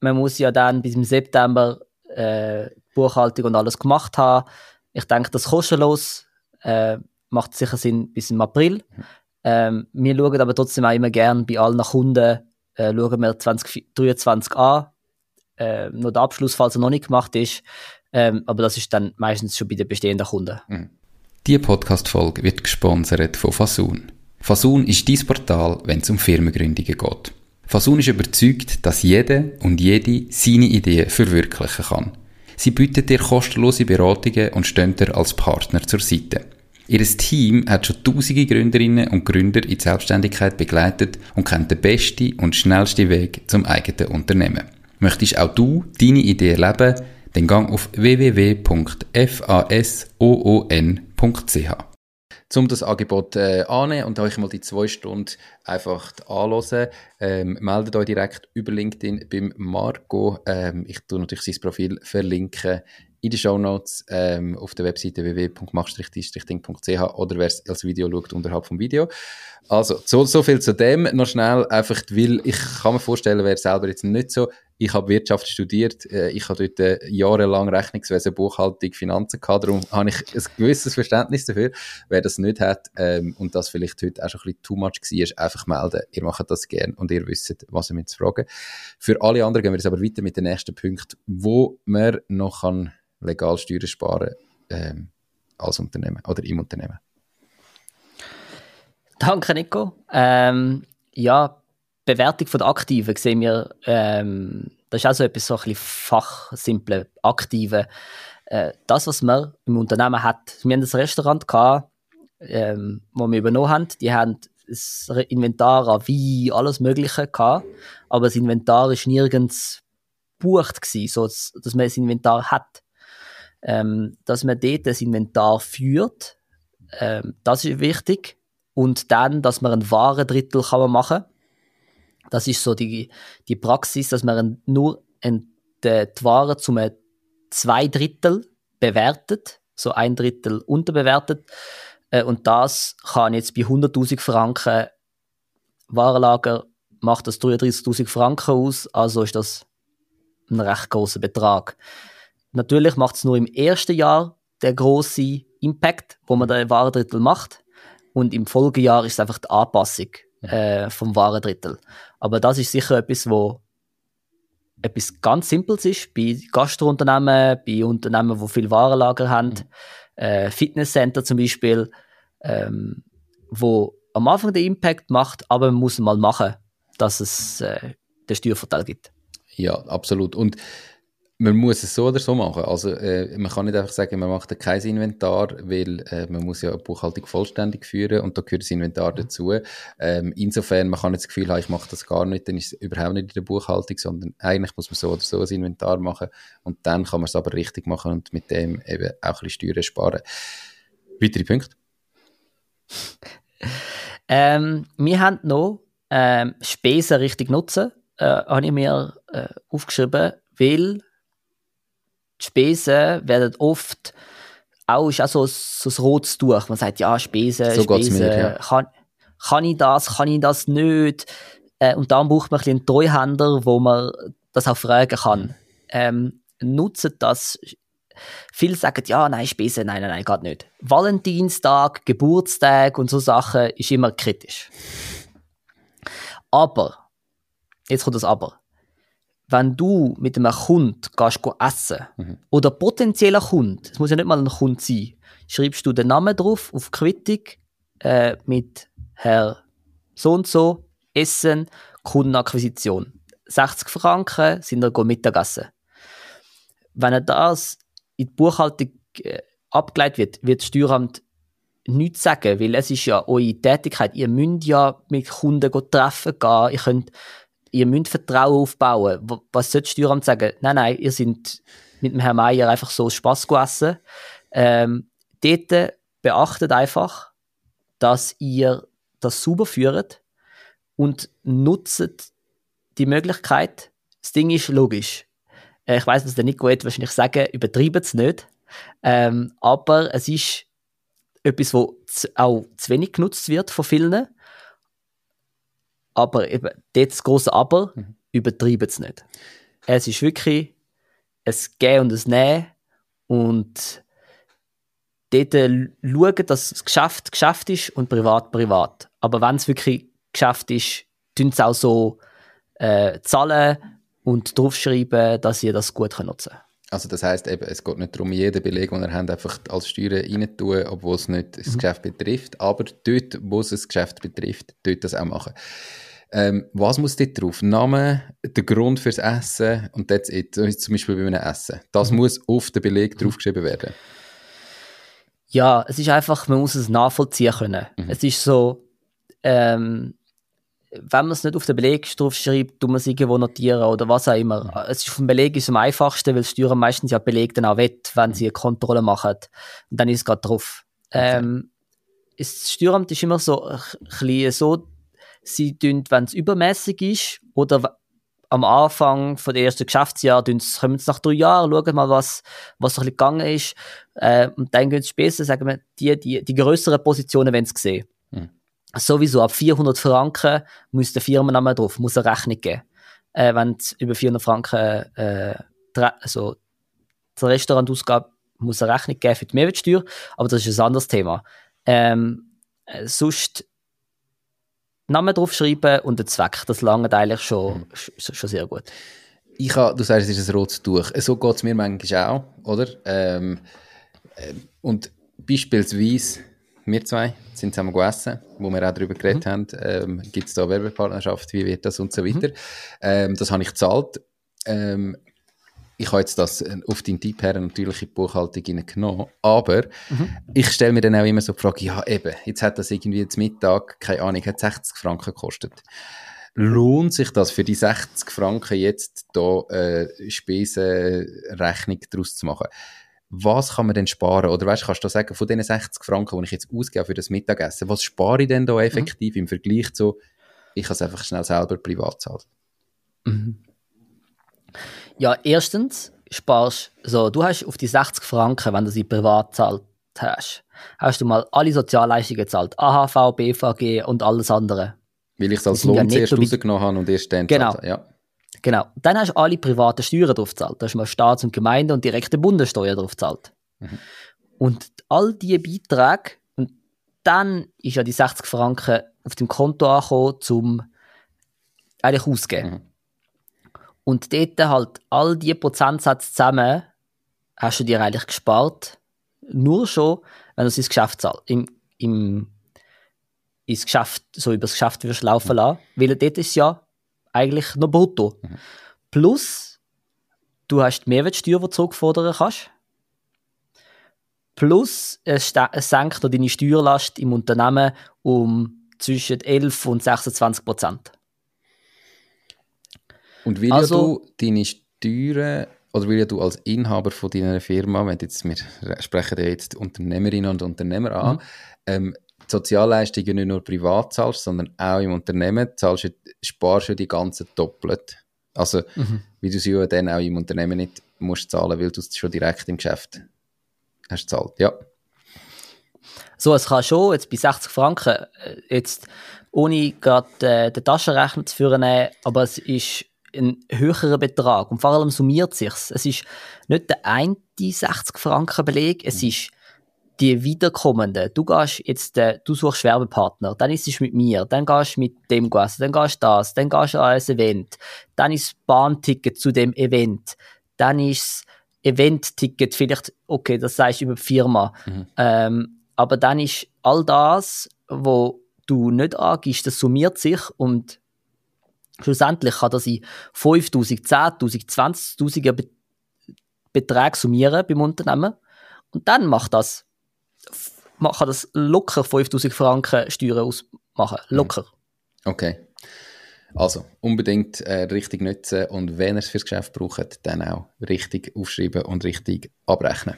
Speaker 2: man muss ja dann bis im September äh, Buchhaltung und alles gemacht haben. Ich denke, das kostenlos äh, macht sicher Sinn bis im April. Mhm. Ähm, wir schauen aber trotzdem auch immer gerne bei allen Kunden, äh, schauen wir 2023 an, äh, noch der Abschluss, falls er noch nicht gemacht ist. Ähm, aber das ist dann meistens schon bei den bestehenden Kunden. Mhm.
Speaker 1: Die Podcast-Folge wird gesponsert von Fasun. Fasun ist dein Portal, wenn es um Firmengründungen geht. Fasun ist überzeugt, dass jede und jede seine Ideen verwirklichen kann. Sie bietet dir kostenlose Beratungen und stehen dir als Partner zur Seite. Ihr Team hat schon tausende Gründerinnen und Gründer in die Selbstständigkeit begleitet und kennt den besten und schnellsten Weg zum eigenen Unternehmen. Möchtest auch du deine Idee erleben? Dann gang auf www.fasoon.ch. Um das Angebot äh, annehmen und euch mal die zwei Stunden einfach anhören, ähm, meldet euch direkt über LinkedIn beim Marco. Ähm, ich tue natürlich sein Profil verlinken in den Show Notes ähm, auf der Webseite www.mach-ding.ch oder wer es als Video schaut, unterhalb vom Video. Also, so, so viel zu dem. Noch schnell, einfach, weil ich kann mir vorstellen, wer selber jetzt nicht so. Ich habe Wirtschaft studiert, äh, ich habe dort äh, jahrelang Rechnungswesen, Buchhaltung, Finanzen gehabt, darum habe ich ein gewisses Verständnis dafür. Wer das nicht hat ähm, und das vielleicht heute auch schon ein bisschen too much war, einfach melden. Ihr macht das gerne und ihr wisst, was ihr mit zu fragen. Für alle anderen gehen wir jetzt aber weiter mit dem nächsten Punkt, wo man noch kann legal Steuern sparen ähm, als Unternehmen oder im Unternehmen.
Speaker 2: Danke, Nico. Ähm, ja, Bewertung von der Aktiven sehen wir, ähm, das ist auch so etwas so ein fachsimple Aktive. Äh, das, was man im Unternehmen hat, wir haben ein Restaurant gehabt, ähm, wo wir übernommen haben, die haben das Inventar an Wein, alles Mögliche gehabt, aber das Inventar ist nirgends gewesen, so dass man das Inventar hat ähm, dass man dort das Inventar führt. Ähm, das ist wichtig. Und dann, dass man ein Warendrittel kann man machen Das ist so die, die Praxis, dass man nur ein, die, die Ware zum zwei Drittel bewertet, so ein Drittel unterbewertet. Äh, und das kann jetzt bei 100.000 Franken Warenlager macht das 33.000 Franken aus, also ist das ein recht großer Betrag. Natürlich macht es nur im ersten Jahr der große Impact, wo man den Warendrittel macht. Und im Folgejahr ist es einfach die Anpassung äh, vom Warendrittel. Aber das ist sicher etwas, wo etwas ganz Simples ist bei Gastrounternehmen, bei Unternehmen, die viel Warenlager haben, mhm. äh, Fitnesscenter zum Beispiel, ähm, wo am Anfang den Impact macht, aber man muss mal machen, dass es äh, den Steuervorteil gibt.
Speaker 1: Ja, absolut. Und man muss es so oder so machen. Also äh, man kann nicht einfach sagen, man macht kein Inventar, weil äh, man muss ja eine Buchhaltung vollständig führen und da gehört das Inventar dazu. Ähm, insofern, man kann nicht das Gefühl haben, ich mache das gar nicht, dann ist es überhaupt nicht in der Buchhaltung, sondern eigentlich muss man so oder so ein Inventar machen und dann kann man es aber richtig machen und mit dem eben auch ein bisschen Steuern sparen. Weitere Punkte? [LAUGHS]
Speaker 2: ähm, wir haben noch ähm, Spesen richtig nutzen, äh, habe ich mir äh, aufgeschrieben, weil die Spesen werden oft auch, ist auch so, so ein rotes Tuch. Man sagt, ja, Spesen, so Spesen, mir, ja. kann, kann ich das, kann ich das nicht? Äh, und dann braucht man ein einen Treuhänder, wo man das auch fragen kann. Ähm, nutzen das. Viele sagen, ja, nein, Spesen, nein, nein, nein, geht nicht. Valentinstag, Geburtstag und so Sachen ist immer kritisch. Aber, jetzt kommt das Aber wenn du mit einem Kunden gehst essen mhm. oder potenzieller Kunde, es muss ja nicht mal ein Kunde sein, schreibst du den Namen drauf auf Quittung äh, mit Herr so und so, Essen, Kundenakquisition. 60 Franken sind er Mittagessen. Wenn er das in die Buchhaltung äh, abgeleitet wird, wird das Steueramt nichts sagen, weil es ist ja eure Tätigkeit. Ihr müsst ja mit Kunden treffen gehen, ihr könnt ihr müsst Vertrauen aufbauen. Was sollte das Steueramt sagen? Nein, nein, ihr seid mit dem Herrn Meier einfach so Spaß gegessen. Ähm, dort beachtet einfach, dass ihr das sauber führt und nutzt die Möglichkeit. Das Ding ist logisch. Äh, ich weiß, was der Nico wird wahrscheinlich sagen, übertreibt es nicht. Ähm, aber es ist etwas, wo auch zu wenig genutzt wird von vielen. Aber eben, dort das große Aber, mhm. übertreiben es nicht. Es ist wirklich ein Gehen und ein Nehmen und dort schauen, dass das Geschäft Geschäft ist und privat privat. Aber wenn es wirklich Geschäft ist, tun sie auch so äh, zahlen und draufschreiben, dass ihr das gut nutzen könnt.
Speaker 1: Also das heißt eben, es geht nicht darum, jeden Beleg, den ihr habt, einfach als Steuern rein tun, obwohl es nicht das mhm. Geschäft betrifft, aber dort, wo es das Geschäft betrifft, dort das auch machen. Ähm, was muss dort drauf? Name, der Grund fürs Essen und that's it. Zum Beispiel bei einem Essen. Das mhm. muss auf den Beleg mhm. draufgeschrieben werden.
Speaker 2: Ja, es ist einfach, man muss es nachvollziehen können. Mhm. Es ist so, ähm, wenn man es nicht auf den Beleg draufschreibt, tut man es irgendwo notieren oder was auch immer. Mhm. Es ist vom Beleg ist am einfachsten, weil Steuern meistens ja Beleg dann auch wett, wenn mhm. sie eine Kontrolle machen. Und dann ist es gerade drauf. Okay. Ähm, das Steueramt ist immer so ein bisschen so, sie tun, wenn es übermäßig ist oder am Anfang von der ersten Geschäftsjahr kommen sie nach drei Jahren, schauen mal, was, was so ein bisschen gegangen ist. Äh, und dann gehen sie später, sagen wir, die, die, die größeren Positionen wenn sie sehen. Mhm sowieso ab 400 Franken muss der Firmenname drauf, muss eine Rechnung geben. Äh, wenn es über 400 Franken äh, also das Restaurant ausgab, muss eine Rechnung geben für die Mehrwertsteuer, aber das ist ein anderes Thema. Ähm, äh, sonst Namen draufschreiben und den Zweck, das lange eigentlich schon, mhm. schon sehr gut.
Speaker 1: Ich habe, du sagst, es ist ein rotes Tuch. So geht es mir manchmal auch, oder? Ähm, äh, und beispielsweise wir zwei sind zusammen gegessen, wo wir auch darüber geredet mhm. haben, ähm, gibt es da Werbepartnerschaft, wie wird das und so weiter. Mhm. Ähm, das habe ich gezahlt. Ähm, ich habe jetzt das äh, auf deinen Tipp her natürlich in die Buchhaltung genommen, aber mhm. ich stelle mir dann auch immer so die Frage, ja eben, jetzt hat das irgendwie zum Mittag, keine Ahnung, hat 60 Franken gekostet. Lohnt sich das für die 60 Franken jetzt da äh, Spesenrechnung daraus zu machen? Was kann man denn sparen? Oder weißt, kannst du sagen, von diesen 60 Franken, die ich jetzt ausgebe für das Mittagessen, was spare ich denn da effektiv mhm. im Vergleich zu, ich habe es einfach schnell selber privat zahlt?
Speaker 2: Mhm. Ja, erstens sparst so, du hast auf die 60 Franken, wenn du sie privat zahlt hast, hast du mal alle Sozialleistungen gezahlt, AHV, BVG und alles andere.
Speaker 1: Weil ich es als Lohn ja zuerst rausgenommen habe und erst dann
Speaker 2: Genau. Ja. Genau. Dann hast du alle privaten Steuern drauf gezahlt. Da hast du mal Staats- und Gemeinde- und direkte Bundessteuer drauf gezahlt. Mhm. Und all diese Beiträge, und dann ist ja die 60 Franken auf dem Konto angekommen, zum eigentlich ausgeben. Mhm. Und dort halt all diese Prozentsätze zusammen hast du dir eigentlich gespart. Nur schon, wenn du es ins Geschäft zahlst. Im, im, ins Geschäft, so über das Geschäft wirst laufen lassen. Weil dort ist ja eigentlich noch brutto. Mhm. Plus, du hast die Mehrwertsteuer, die du zurückfordern kannst. Plus, es, es senkt noch deine Steuerlast im Unternehmen um zwischen 11 und 26 Prozent.
Speaker 1: Und wie also, du deine Steuern oder wie du als Inhaber von deiner Firma, wenn jetzt, wir sprechen ja jetzt Unternehmerinnen und Unternehmer an, mhm. ähm, Sozialleistungen nicht nur privat zahlst, sondern auch im Unternehmen, zahlst du, sparst du die ganze doppelt. Also, mhm. wie du sie ja dann auch im Unternehmen nicht musst zahlen, weil du es schon direkt im Geschäft hast zahlt. Ja.
Speaker 2: So, es kann schon jetzt bei 60 Franken, äh, jetzt ohne gerade äh, den Taschenrechner zu führen, aber es ist ein höherer Betrag und vor allem summiert sich Es ist nicht der eine 60 Franken Beleg, es mhm. ist die wiederkommenden, du gehst jetzt, äh, du suchst Werbepartner, dann ist es mit mir, dann gehst du mit dem essen, dann gehst du das, dann gehst du an ein Event, dann ist das Bahnticket zu dem Event, dann ist das Event-Ticket vielleicht, okay, das sagst du über die Firma, mhm. ähm, aber dann ist all das, wo du nicht angibst, das summiert sich und schlussendlich kann das in 5'000, 10'000, 20'000 Be Beträge summieren beim Unternehmen. Und dann macht das man kann das locker 5000 Franken Steuern ausmachen. Mhm. Locker.
Speaker 1: Okay. Also, unbedingt äh, richtig nutzen und wenn ihr es fürs Geschäft braucht, dann auch richtig aufschreiben und richtig abrechnen.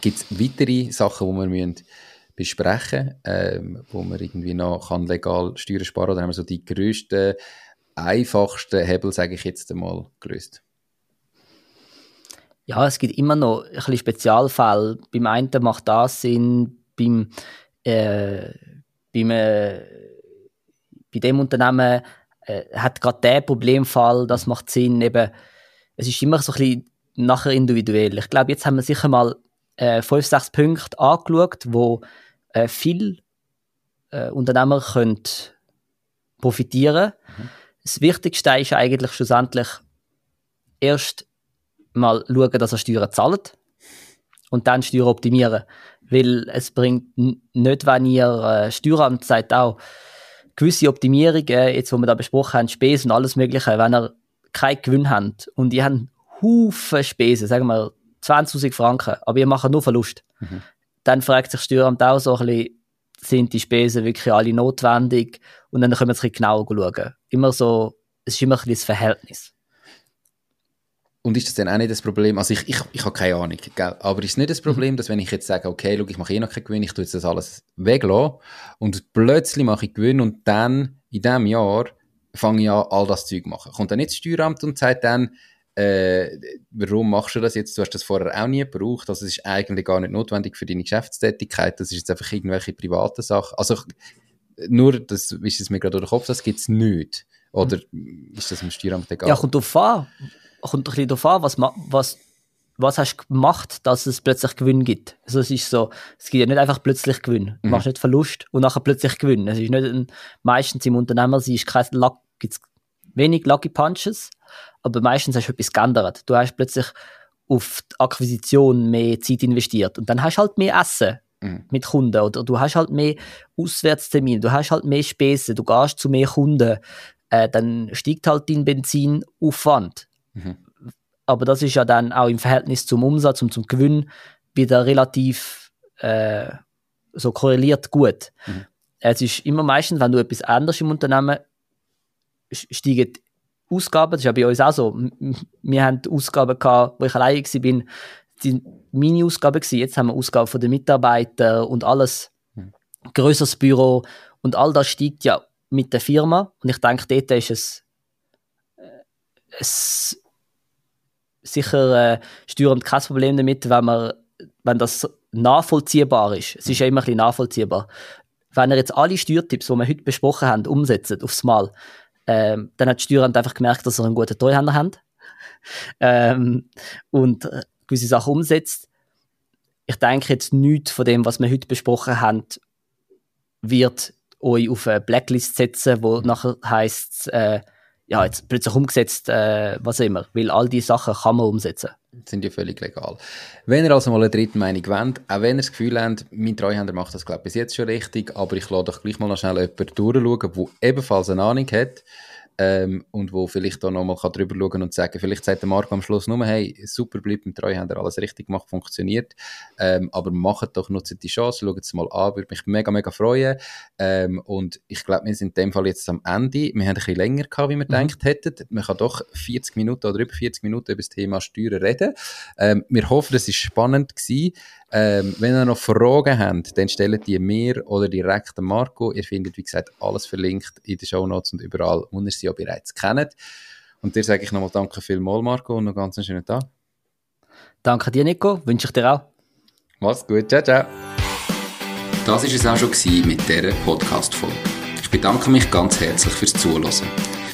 Speaker 1: Gibt es weitere Sachen, die wir müssen besprechen ähm, wo man irgendwie noch kann legal Steuern sparen kann? Oder haben wir so die grössten, einfachsten Hebel, sage ich jetzt einmal, gelöst?
Speaker 2: Ja, es gibt immer noch ein bisschen Spezialfälle. Beim einen macht das Sinn, beim, äh, beim äh, bei dem Unternehmen äh, hat gerade der Problemfall, das macht Sinn. Eben, es ist immer so ein bisschen nachher individuell. Ich glaube, jetzt haben wir sicher mal äh, fünf, sechs Punkte angeschaut, wo äh, viele äh, Unternehmer können profitieren. Mhm. Das Wichtigste ist eigentlich schlussendlich erst mal schauen, dass er Steuern zahlt und dann Steuern optimieren. Weil es bringt nicht, wenn ihr äh, Steueramt sagt auch, gewisse Optimierungen, jetzt wo wir da besprochen haben, Spesen und alles mögliche, wenn ihr keinen Gewinn habt und ihr habt Haufen Spesen, sagen wir 20.000 Franken, aber ihr macht nur Verlust, mhm. dann fragt sich Steueramt auch so ein bisschen, sind die Spesen wirklich alle notwendig? Und dann können wir ein bisschen genauer schauen. Immer so, es ist immer ein bisschen das Verhältnis.
Speaker 1: Und ist das dann auch nicht das Problem, also ich, ich, ich habe keine Ahnung, gell? aber ist es nicht das Problem, mhm. dass wenn ich jetzt sage, okay, schau, ich mache eh noch keinen Gewinn, ich tue jetzt das alles weglassen und plötzlich mache ich Gewinn und dann in diesem Jahr fange ich an, all das Zeug zu machen. Kommt dann nicht das Steueramt und sagt dann, äh, warum machst du das jetzt? Du hast das vorher auch nie gebraucht, also es ist eigentlich gar nicht notwendig für deine Geschäftstätigkeit, das ist jetzt einfach irgendwelche private Sachen. Also nur, das ist es mir gerade durch den Kopf, das gibt es nicht. Oder mhm. ist das im Steueramt egal?
Speaker 2: Ja, kommt drauf an kommt ein bisschen darauf an, was, was, was hast du gemacht, dass es plötzlich Gewinn gibt. Also es ist so, es gibt ja nicht einfach plötzlich Gewinn. Du mhm. machst nicht Verlust und nachher plötzlich Gewinn. Es ist nicht ein, meistens im Unternehmer ist kein Luck, gibt's wenig Lucky Punches, aber meistens hast du etwas geändert. Du hast plötzlich auf die Akquisition mehr Zeit investiert und dann hast du halt mehr Essen mhm. mit Kunden oder du hast halt mehr Auswärtstermine, du hast halt mehr Spesen, du gehst zu mehr Kunden, äh, dann steigt halt dein Benzinaufwand. Mhm. Aber das ist ja dann auch im Verhältnis zum Umsatz und zum Gewinn wieder relativ äh, so korreliert gut. Mhm. Es ist immer meistens, wenn du etwas änderst im Unternehmen, steigen Ausgaben, das ist ja bei uns auch so. Wir haben Ausgaben gehabt, wo ich alleine war, die meine Ausgaben gewesen. Jetzt haben wir Ausgaben von den Mitarbeitern und alles. Mhm. Größeres Büro und all das steigt ja mit der Firma. Und ich denke, dort ist es, äh, es sicher äh, Steueramt kein Problem damit, wenn, man, wenn das nachvollziehbar ist. Es ist ja immer ein bisschen nachvollziehbar. Wenn ihr jetzt alle Steuertipps, die wir heute besprochen haben, umsetzt aufs Mal, ähm, dann hat die Steueramt einfach gemerkt, dass ihr einen guten Treuhänder habt [LAUGHS] ähm, und äh, gewisse Sachen umsetzt. Ich denke jetzt nichts von dem, was wir heute besprochen haben, wird euch auf eine Blacklist setzen, wo nachher heisst, äh, ja, jetzt plötzlich umgesetzt, äh, was immer. Weil all diese Sachen kann man umsetzen.
Speaker 1: Sind ja völlig legal. Wenn ihr also mal eine dritte Meinung wollt, auch wenn ihr das Gefühl habt, mein Treuhänder macht das, glaube ich, bis jetzt schon richtig, aber ich lade doch gleich mal noch schnell jemanden durchschauen, der ebenfalls eine Ahnung hat, ähm, und wo vielleicht auch nochmal drüber schauen und sagen, vielleicht sagt der Marco am Schluss nur, hey, super, bleibt im Treuhänder, alles richtig gemacht, funktioniert, ähm, aber macht doch, nutzt die Chance, schaut es mal an, würde mich mega, mega freuen. Ähm, und ich glaube, wir sind in dem Fall jetzt am Ende, wir haben ein bisschen länger gehabt, wie wir mhm. gedacht hätten, man kann doch 40 Minuten oder über 40 Minuten über das Thema Steuern reden, ähm, wir hoffen, es war spannend gewesen, ähm, wenn ihr noch Fragen habt, dann stellt die mir oder direkt an Marco. Ihr findet, wie gesagt, alles verlinkt in den Show Notes und überall, wo ihr sie ja bereits kennt. Und dir sage ich nochmal danke vielmals, Marco, und noch ganz einen schönen Tag.
Speaker 2: Danke dir, Nico. Wünsche ich dir auch.
Speaker 1: Mach's gut. Ciao, ciao. Das war es auch schon mit dieser Podcast-Folge. Ich bedanke mich ganz herzlich fürs Zuhören.